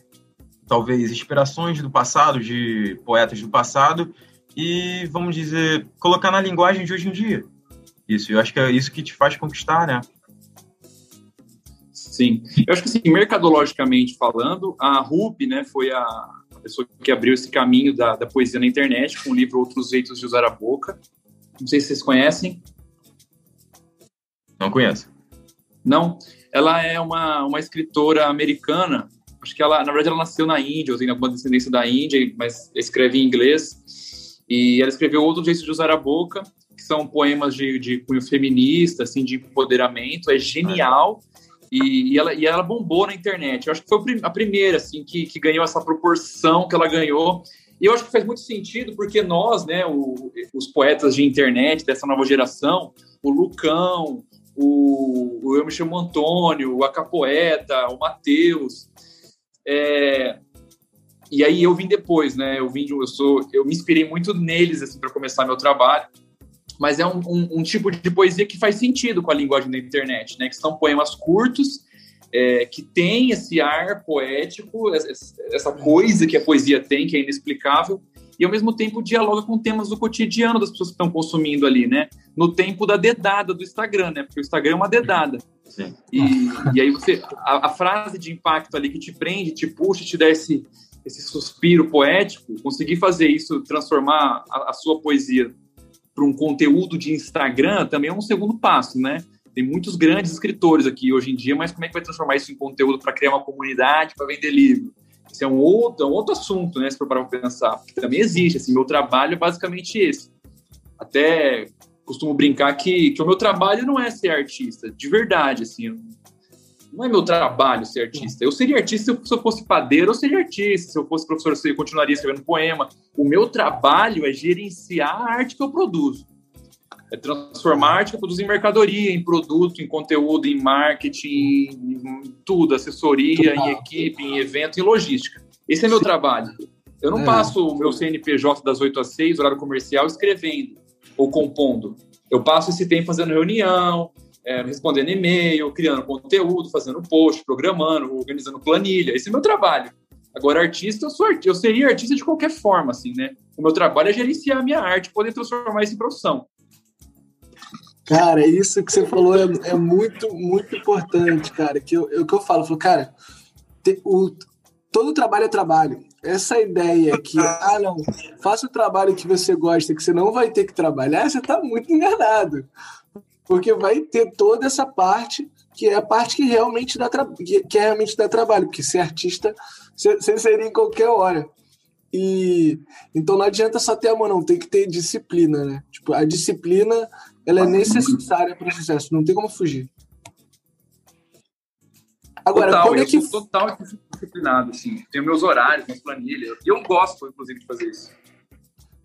talvez, inspirações do passado, de poetas do passado, e, vamos dizer, colocar na linguagem de hoje em dia. Isso, eu acho que é isso que te faz conquistar, né? Sim. Eu acho que, assim, mercadologicamente falando, a RUP, né, foi a, pessoa que abriu esse caminho da, da poesia na internet com o livro Outros Jeitos de Usar a Boca. Não sei se vocês conhecem. Não conheço. Não? Ela é uma, uma escritora americana. Acho que ela, na verdade, ela nasceu na Índia, ou tem alguma descendência da Índia, mas escreve em inglês. E ela escreveu Outros Jeitos de Usar a Boca, que são poemas de, de cunho feminista, assim, de empoderamento. É genial. E, e, ela, e ela bombou na internet. Eu acho que foi a primeira, assim, que, que ganhou essa proporção que ela ganhou. E eu acho que faz muito sentido, porque nós, né, o, os poetas de internet dessa nova geração, o Lucão, o, o Eu Me Chamo Antônio, o Acapoeta, o Matheus, é, e aí eu vim depois, né? Eu vim, eu sou, eu me inspirei muito neles assim para começar meu trabalho mas é um, um, um, tipo de poesia que faz sentido com a linguagem da internet, né? Que são poemas curtos, é, que tem esse ar poético, essa coisa que a poesia tem, que é inexplicável, e ao mesmo tempo dialoga com temas do cotidiano das pessoas que estão consumindo ali, né? No tempo da dedada do Instagram, né? Porque o Instagram é uma dedada. E, e, aí você, a, a, frase de impacto ali que te prende, te puxa, te dá esse, esse suspiro poético, conseguir fazer isso, transformar a, a sua poesia para um conteúdo de Instagram também é um segundo passo, né? Tem muitos grandes escritores aqui hoje em dia, mas como é que vai transformar isso em conteúdo para criar uma comunidade, para vender livro? Isso é um outro, é um outro assunto, né? Se for para pensar, que também existe. Assim, meu trabalho é basicamente esse. Até costumo brincar que, que o meu trabalho não é ser artista, de verdade, assim não é meu trabalho ser artista. Eu seria artista se eu fosse padeiro, eu seria artista. Se eu fosse professor, eu continuaria escrevendo poema. O meu trabalho é gerenciar a arte que eu produzo. É transformar a arte que eu produzo em mercadoria, em produto, em conteúdo, em marketing, em tudo, assessoria, em equipe, em evento, em logística. Esse é meu Sim. trabalho. Eu não é. passo o meu CNPJ das 8 às 6, horário comercial, escrevendo ou compondo. Eu passo esse tempo fazendo reunião, é, respondendo e-mail, criando conteúdo, fazendo post, programando, organizando planilha. Esse é meu trabalho. Agora, artista, eu sou artista, eu seria artista de qualquer forma, assim, né? O meu trabalho é gerenciar a minha arte, poder transformar isso em profissão. Cara, isso que você falou é, é muito, muito importante, cara. Que eu, é o que eu falo, eu falo, cara, te, o, todo trabalho é trabalho. Essa ideia que, ah, não, faça o trabalho que você gosta, que você não vai ter que trabalhar, você está muito enganado. Porque vai ter toda essa parte que é a parte que realmente dá, que, que realmente dá trabalho, porque ser artista você seria em qualquer hora. E então não adianta só ter amor, não, tem que ter disciplina, né? Tipo, a disciplina ela é necessária para o sucesso, não tem como fugir. Agora, total, como é que... eu sou total disciplinado, assim. Tenho meus horários, minhas planilhas. E eu gosto, inclusive, de fazer isso.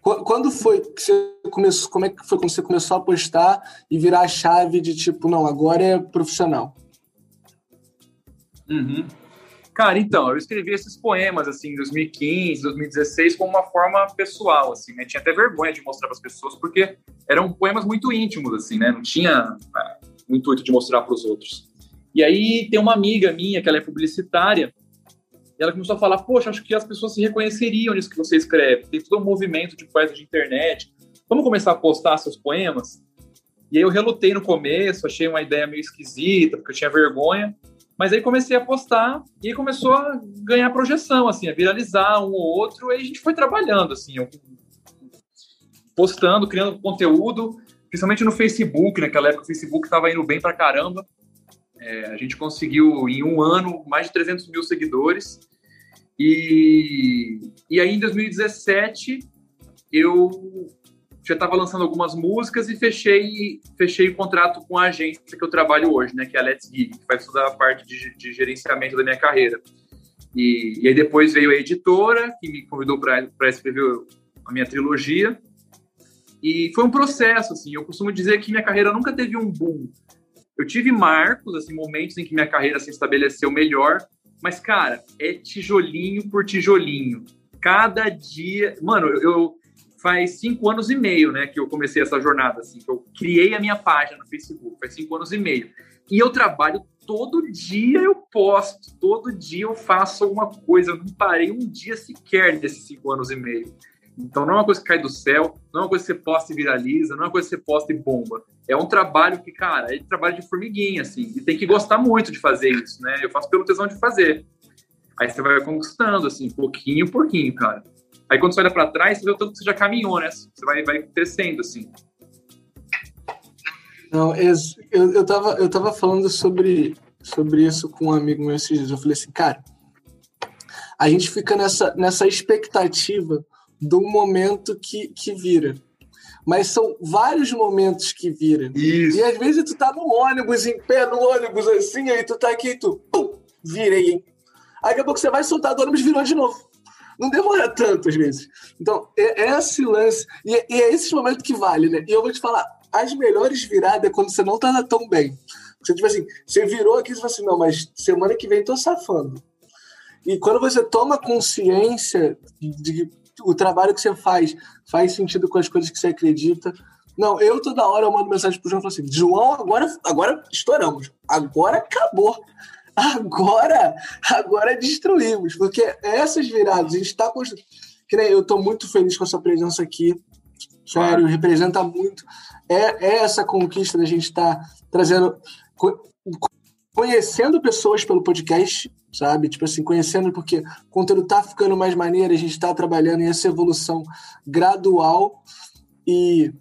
Quando foi que você começou? Como é que foi quando você começou a postar e virar a chave de tipo, não, agora é profissional? Uhum. Cara, então, eu escrevi esses poemas, assim, em 2015, 2016, como uma forma pessoal, assim, né? Tinha até vergonha de mostrar para as pessoas, porque eram poemas muito íntimos, assim, né? Não tinha é, o intuito de mostrar para os outros. E aí tem uma amiga minha, que ela é publicitária, e ela começou a falar, poxa, acho que as pessoas se reconheceriam nisso que você escreve. Tem todo um movimento de poeta de internet. Vamos começar a postar seus poemas? E aí eu relutei no começo, achei uma ideia meio esquisita, porque eu tinha vergonha. Mas aí comecei a postar e aí começou a ganhar projeção, assim, a viralizar um ou outro. E aí a gente foi trabalhando, assim, postando, criando conteúdo, principalmente no Facebook. Naquela época o Facebook estava indo bem pra caramba. É, a gente conseguiu, em um ano, mais de 300 mil seguidores. E, e aí, em 2017, eu já estava lançando algumas músicas e fechei, fechei o contrato com a agência que eu trabalho hoje, né, que é a Let's Gig, que faz toda a parte de, de gerenciamento da minha carreira. E, e, aí depois veio a editora, que me convidou para escrever a minha trilogia. E foi um processo, assim, eu costumo dizer que minha carreira nunca teve um boom. Eu tive marcos, assim, momentos em que minha carreira se estabeleceu melhor, mas, cara, é tijolinho por tijolinho. Cada dia. Mano, eu. Faz cinco anos e meio, né, que eu comecei essa jornada, assim, que eu criei a minha página no Facebook, faz cinco anos e meio. E eu trabalho todo dia, eu posto, todo dia eu faço alguma coisa, eu não parei um dia sequer nesses cinco anos e meio. Então não é uma coisa que cai do céu, não é uma coisa que você posta e viraliza, não é uma coisa que você posta e bomba. É um trabalho que, cara, é trabalho de formiguinha, assim, e tem que gostar muito de fazer isso, né? Eu faço pelo tesão de fazer. Aí você vai conquistando, assim, pouquinho pouquinho, cara. Aí quando você olha para trás, você vê o tanto que você já caminhou, né? Você vai, vai crescendo, assim. Não, eu, eu, tava, eu tava falando sobre, sobre isso com um amigo meu esses dias. Eu falei assim, cara, a gente fica nessa, nessa expectativa do momento que, que vira. Mas são vários momentos que vira. Isso. E às vezes tu tá no ônibus, em pé no ônibus, assim, aí tu tá aqui e tu, pum, virei, hein? Aí daqui a pouco você vai soltar do ônibus e virou de novo. Não demora tanto, às vezes. Então, é, é esse lance. E, e é esse momento que vale, né? E eu vou te falar, as melhores viradas é quando você não tá tão bem. Você, tipo assim, você virou aqui e você fala assim, não, mas semana que vem tô safando. E quando você toma consciência de o trabalho que você faz faz sentido com as coisas que você acredita. Não, eu toda hora eu mando mensagem pro João e falo assim: João, agora, agora estouramos. Agora acabou. Agora, agora destruímos. Porque essas viradas, a gente está construindo. Que nem eu estou muito feliz com a sua presença aqui. Sério, representa muito. É, é essa conquista da gente estar tá trazendo. Conhecendo pessoas pelo podcast, sabe? Tipo assim, conhecendo, porque o conteúdo tá ficando mais maneiro, a gente tá trabalhando em essa evolução gradual. E.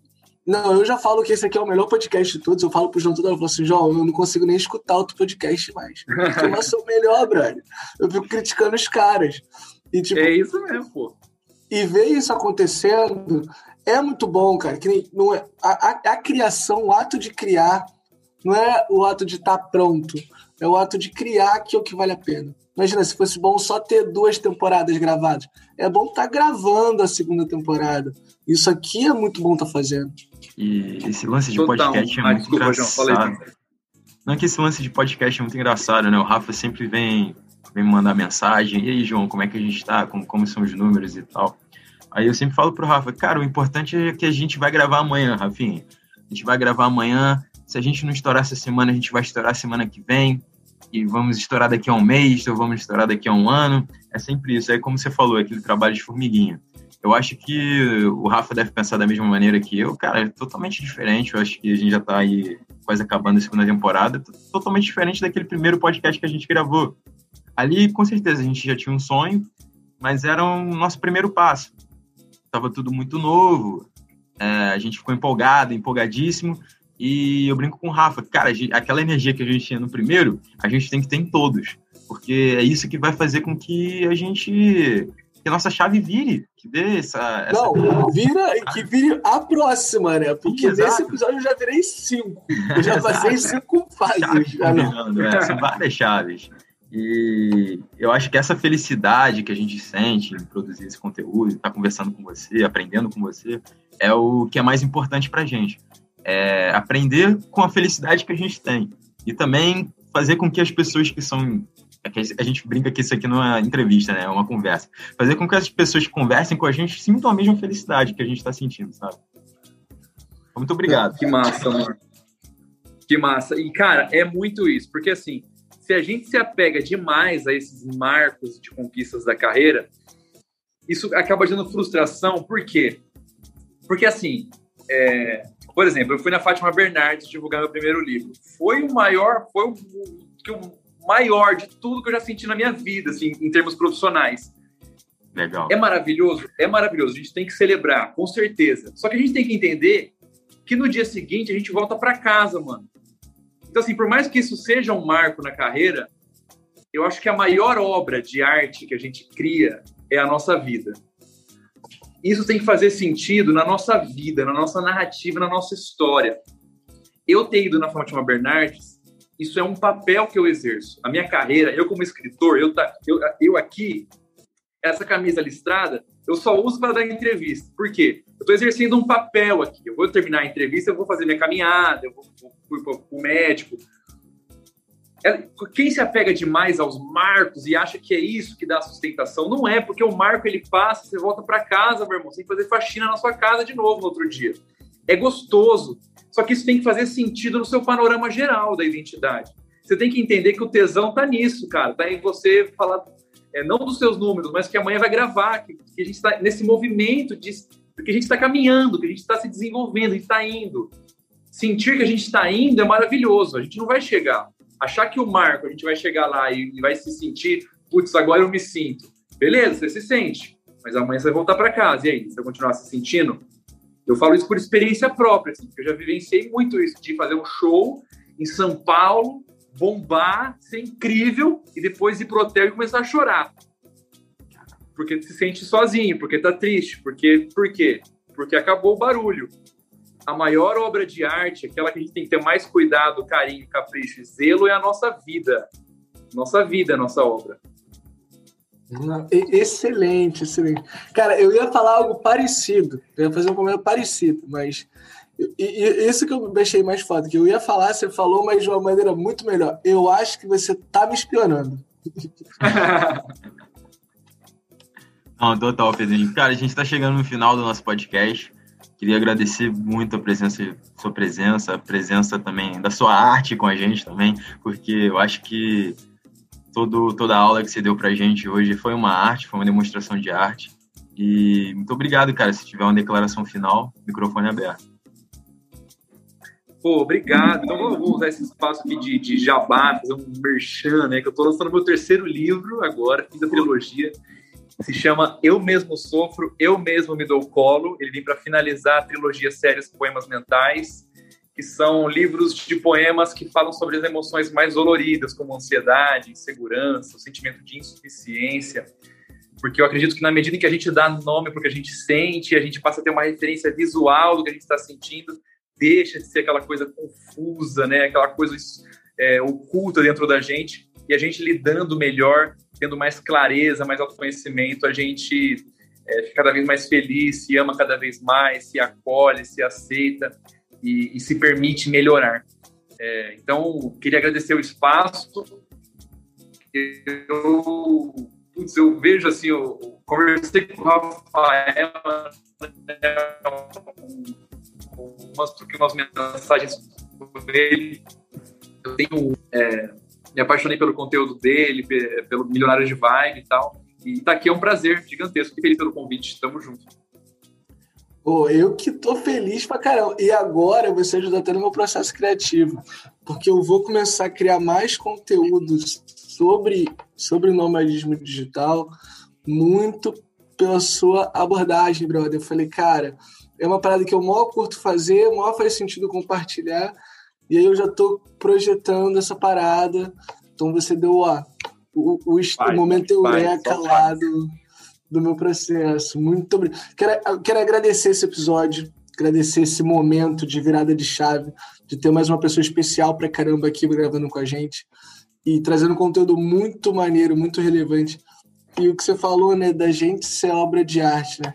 Não, eu já falo que esse aqui é o melhor podcast de todos. Eu falo pro João toda hora, eu falo assim, João, eu não consigo nem escutar outro podcast mais. Eu não sou o melhor, brother. Eu fico criticando os caras. E, tipo, é isso mesmo, pô. E ver isso acontecendo é muito bom, cara. Que não é, a, a, a criação, o ato de criar, não é o ato de estar tá pronto é o ato de criar que é o que vale a pena. Imagina, se fosse bom só ter duas temporadas gravadas. É bom estar tá gravando a segunda temporada. Isso aqui é muito bom estar tá fazendo. E esse lance de podcast é ah, muito desculpa, engraçado. João, Não é que esse lance de podcast é muito engraçado, né? O Rafa sempre vem, vem me mandar mensagem. E aí, João, como é que a gente tá? Como, como são os números e tal. Aí eu sempre falo pro Rafa, cara, o importante é que a gente vai gravar amanhã, Rafinha. A gente vai gravar amanhã. Se a gente não estourar essa semana, a gente vai estourar semana que vem e vamos estourar daqui a um mês, ou vamos estourar daqui a um ano. É sempre isso. É como você falou, aquele trabalho de formiguinha. Eu acho que o Rafa deve pensar da mesma maneira que eu. Cara, é totalmente diferente. Eu acho que a gente já está aí quase acabando a segunda temporada. Totalmente diferente daquele primeiro podcast que a gente gravou. ali, com certeza, a gente já tinha um sonho, mas era o nosso primeiro passo. Tava tudo muito novo, é, a gente ficou empolgado, empolgadíssimo, e eu brinco com o Rafa, cara, aquela energia que a gente tinha no primeiro, a gente tem que ter em todos, porque é isso que vai fazer com que a gente que a nossa chave vire, que dê essa. essa... Não, vira e que vire a próxima, né? Porque Exato. nesse episódio eu já virei cinco. Eu já passei cinco fases. é, são várias chaves. E eu acho que essa felicidade que a gente sente em produzir esse conteúdo, estar tá conversando com você, aprendendo com você, é o que é mais importante para gente é, aprender com a felicidade que a gente tem e também fazer com que as pessoas que são é a gente brinca que isso aqui não é entrevista, né? É uma conversa. Fazer com que as pessoas que conversem com a gente sintam a mesma felicidade que a gente está sentindo, sabe? Muito obrigado. Que massa, amor. Que massa. E, cara, é muito isso. Porque, assim, se a gente se apega demais a esses marcos de conquistas da carreira, isso acaba gerando frustração. Por quê? Porque, assim, é, por exemplo, eu fui na Fátima Bernardes divulgar meu primeiro livro. Foi o maior, foi o, o maior de tudo que eu já senti na minha vida, assim, em termos profissionais. Legal. É maravilhoso? É maravilhoso. A gente tem que celebrar, com certeza. Só que a gente tem que entender que no dia seguinte a gente volta para casa, mano. Então, assim, por mais que isso seja um marco na carreira, eu acho que a maior obra de arte que a gente cria é a nossa vida isso tem que fazer sentido na nossa vida, na nossa narrativa, na nossa história. Eu ter ido na Fátima Bernardes, isso é um papel que eu exerço. A minha carreira, eu como escritor, eu, tá, eu, eu aqui, essa camisa listrada, eu só uso para dar entrevista. Por quê? Eu estou exercendo um papel aqui. Eu vou terminar a entrevista, eu vou fazer minha caminhada, eu vou, vou, vou para o médico, quem se apega demais aos marcos e acha que é isso que dá sustentação, não é, porque o marco ele passa, você volta para casa, meu irmão, você tem que fazer faxina na sua casa de novo no outro dia. É gostoso, só que isso tem que fazer sentido no seu panorama geral da identidade. Você tem que entender que o tesão tá nisso, cara, tá em você falar, é, não dos seus números, mas que amanhã vai gravar, que, que a gente está nesse movimento de que a gente está caminhando, que a gente está se desenvolvendo, a gente está indo. Sentir que a gente está indo é maravilhoso, a gente não vai chegar achar que o Marco, a gente vai chegar lá e, vai se sentir, putz, agora eu me sinto. Beleza, você se sente, mas amanhã você vai voltar para casa. E aí, você vai continuar se sentindo? Eu falo isso por experiência própria, assim, porque eu já vivenciei muito isso, de fazer um show em São Paulo, bombar, ser incrível, e depois ir pro hotel e começar a chorar. Porque se sente sozinho, porque tá triste, porque por quê? Porque acabou o barulho a maior obra de arte, aquela que a gente tem que ter mais cuidado, carinho, capricho e zelo, é a nossa vida. Nossa vida é a nossa obra. Excelente, excelente. Cara, eu ia falar algo parecido, eu ia fazer um comentário parecido, mas isso que eu deixei mais foda, que eu ia falar, você falou, mas de uma maneira muito melhor. Eu acho que você tá me espionando. Não, total, Pedrinho. Cara, a gente tá chegando no final do nosso podcast. Queria agradecer muito a presença, sua presença, a presença também da sua arte com a gente também, porque eu acho que todo, toda a aula que você deu para a gente hoje foi uma arte, foi uma demonstração de arte. E muito obrigado, cara. Se tiver uma declaração final, microfone aberto. Pô, obrigado. Então vou usar esse espaço aqui de, de jabá, fazer um merchan, né? Que eu tô lançando meu terceiro livro agora, fim da trilogia se chama Eu Mesmo Sofro, Eu Mesmo Me Dou Colo. Ele vem para finalizar a trilogia Sérios Poemas Mentais, que são livros de poemas que falam sobre as emoções mais doloridas, como ansiedade, insegurança, o sentimento de insuficiência. Porque eu acredito que na medida em que a gente dá nome para o que a gente sente, a gente passa a ter uma referência visual do que a gente está sentindo, deixa de ser aquela coisa confusa, né? aquela coisa é, oculta dentro da gente, e a gente lidando melhor tendo mais clareza, mais autoconhecimento, a gente é, fica cada vez mais feliz, se ama cada vez mais, se acolhe, se aceita e, e se permite melhorar. É, então, queria agradecer o espaço. Eu, putz, eu vejo assim, eu, conversei com o Rafael, né, umas, umas mensagens com ele. Eu tenho é, me apaixonei pelo conteúdo dele, pelo Milionário de Vibe e tal. E tá aqui é um prazer gigantesco. Fiquei feliz pelo convite. Tamo junto. Pô, eu que tô feliz pra caramba. E agora você ajuda até no meu processo criativo. Porque eu vou começar a criar mais conteúdos sobre, sobre nomadismo digital, muito pela sua abordagem, brother. Eu falei, cara, é uma parada que eu maior curto fazer, maior faz sentido compartilhar. E aí eu já tô projetando essa parada. Então você deu o, o, o momento eureka lá do, do meu processo. Muito obrigado. Quero, quero agradecer esse episódio, agradecer esse momento de virada de chave, de ter mais uma pessoa especial pra caramba aqui gravando com a gente e trazendo conteúdo muito maneiro, muito relevante. E o que você falou, né, da gente ser obra de arte, né?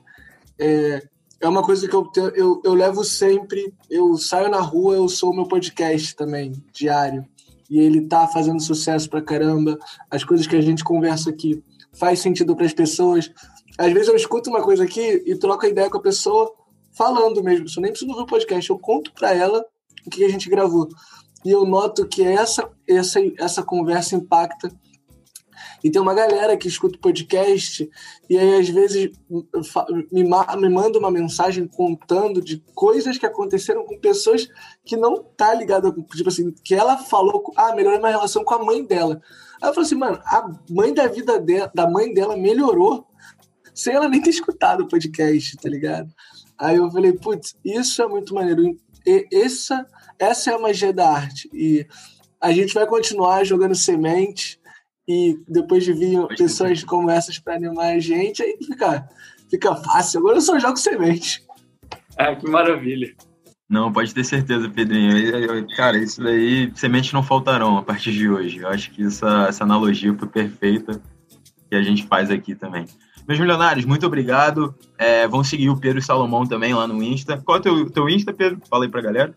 É, é uma coisa que eu, eu, eu levo sempre. Eu saio na rua, eu sou o meu podcast também, diário. E ele tá fazendo sucesso pra caramba. As coisas que a gente conversa aqui faz sentido para as pessoas. Às vezes eu escuto uma coisa aqui e troco a ideia com a pessoa falando mesmo. Eu nem preciso ouvir o podcast, eu conto para ela o que a gente gravou. E eu noto que essa, essa, essa conversa impacta e tem uma galera que escuta o podcast e aí às vezes me, me manda uma mensagem contando de coisas que aconteceram com pessoas que não tá ligada tipo assim, que ela falou, ah, melhorou minha relação com a mãe dela. Aí eu falei assim, mano, a mãe da vida da mãe dela melhorou sem ela nem ter escutado o podcast, tá ligado? Aí eu falei, putz, isso é muito maneiro. E essa, essa é a magia da arte. E a gente vai continuar jogando semente e depois de vir pessoas como essas para animar a gente, aí fica, fica fácil. Agora eu só jogo semente. Ah, que maravilha. Não, pode ter certeza, Pedrinho. Cara, isso daí, sementes não faltarão a partir de hoje. Eu acho que essa, essa analogia foi perfeita que a gente faz aqui também. Meus milionários, muito obrigado. É, vão seguir o Pedro Salomão também lá no Insta. Qual é o teu, teu Insta, Pedro? Fala aí pra galera.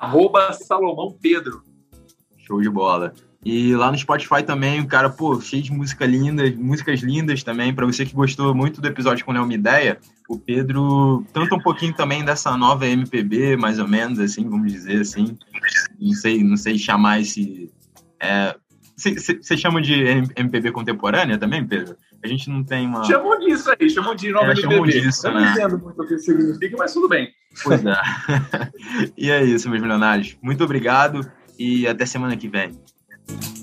Arroba Salomão Pedro. Show de bola. E lá no Spotify também, o cara, pô, cheio de música linda, músicas lindas também. Para você que gostou muito do episódio com o Uma Ideia, o Pedro canta um pouquinho também dessa nova MPB, mais ou menos, assim, vamos dizer assim. Não sei, não sei chamar esse. Você é, chama de MPB contemporânea também, Pedro? A gente não tem uma. Chamam disso aí, chamam de nova é, MPB. Chamam disso, Eu né? não entendo muito o que significa, mas tudo bem. Pois é. e é isso, meus milionários. Muito obrigado e até semana que vem. Thank you.